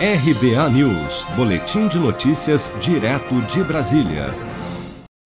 RBA News, Boletim de Notícias, direto de Brasília.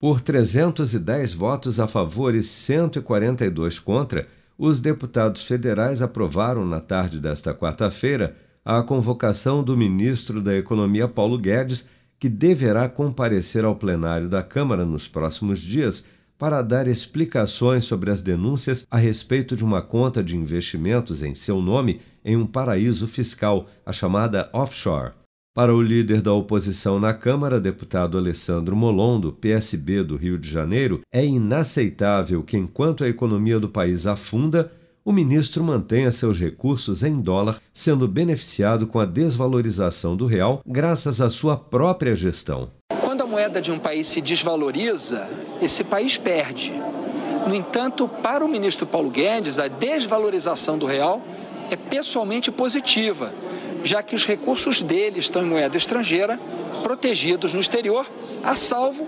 Por 310 votos a favor e 142 contra, os deputados federais aprovaram na tarde desta quarta-feira a convocação do ministro da Economia Paulo Guedes, que deverá comparecer ao plenário da Câmara nos próximos dias para dar explicações sobre as denúncias a respeito de uma conta de investimentos em seu nome em um paraíso fiscal, a chamada offshore. Para o líder da oposição na Câmara, deputado Alessandro Molon, do PSB do Rio de Janeiro, é inaceitável que, enquanto a economia do país afunda, o ministro mantenha seus recursos em dólar, sendo beneficiado com a desvalorização do real graças à sua própria gestão. Quando a moeda de um país se desvaloriza, esse país perde. No entanto, para o ministro Paulo Guedes, a desvalorização do real é pessoalmente positiva, já que os recursos dele estão em moeda estrangeira, protegidos no exterior, a salvo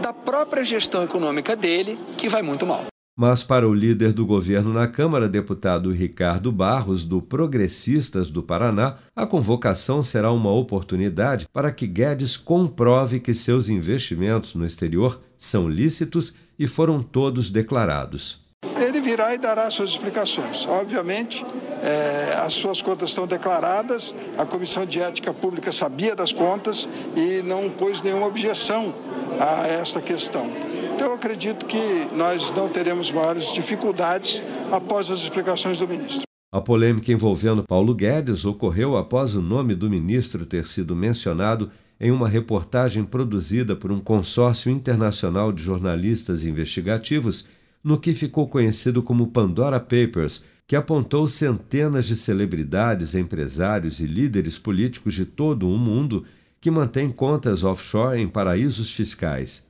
da própria gestão econômica dele, que vai muito mal. Mas para o líder do governo na Câmara, deputado Ricardo Barros, do Progressistas do Paraná, a convocação será uma oportunidade para que Guedes comprove que seus investimentos no exterior são lícitos e foram todos declarados. Ele virá e dará suas explicações. Obviamente, é, as suas contas estão declaradas, a Comissão de Ética Pública sabia das contas e não pôs nenhuma objeção a esta questão. Então, eu acredito que nós não teremos maiores dificuldades após as explicações do ministro. A polêmica envolvendo Paulo Guedes ocorreu após o nome do ministro ter sido mencionado em uma reportagem produzida por um consórcio internacional de jornalistas investigativos, no que ficou conhecido como Pandora Papers, que apontou centenas de celebridades, empresários e líderes políticos de todo o mundo que mantêm contas offshore em paraísos fiscais.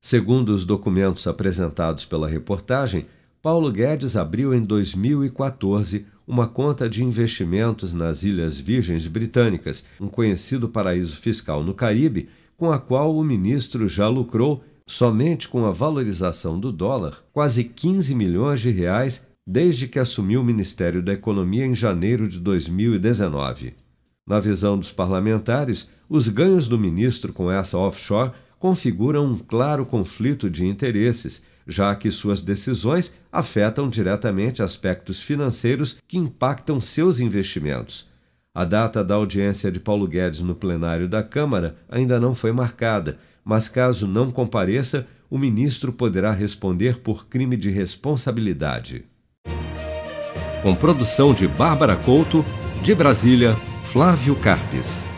Segundo os documentos apresentados pela reportagem, Paulo Guedes abriu em 2014 uma conta de investimentos nas Ilhas Virgens Britânicas, um conhecido paraíso fiscal no Caribe, com a qual o ministro já lucrou, somente com a valorização do dólar, quase 15 milhões de reais desde que assumiu o Ministério da Economia em janeiro de 2019. Na visão dos parlamentares, os ganhos do ministro com essa offshore configuram um claro conflito de interesses, já que suas decisões afetam diretamente aspectos financeiros que impactam seus investimentos. A data da audiência de Paulo Guedes no plenário da Câmara ainda não foi marcada, mas caso não compareça, o ministro poderá responder por crime de responsabilidade com produção de Bárbara Couto, de Brasília, Flávio Carpes.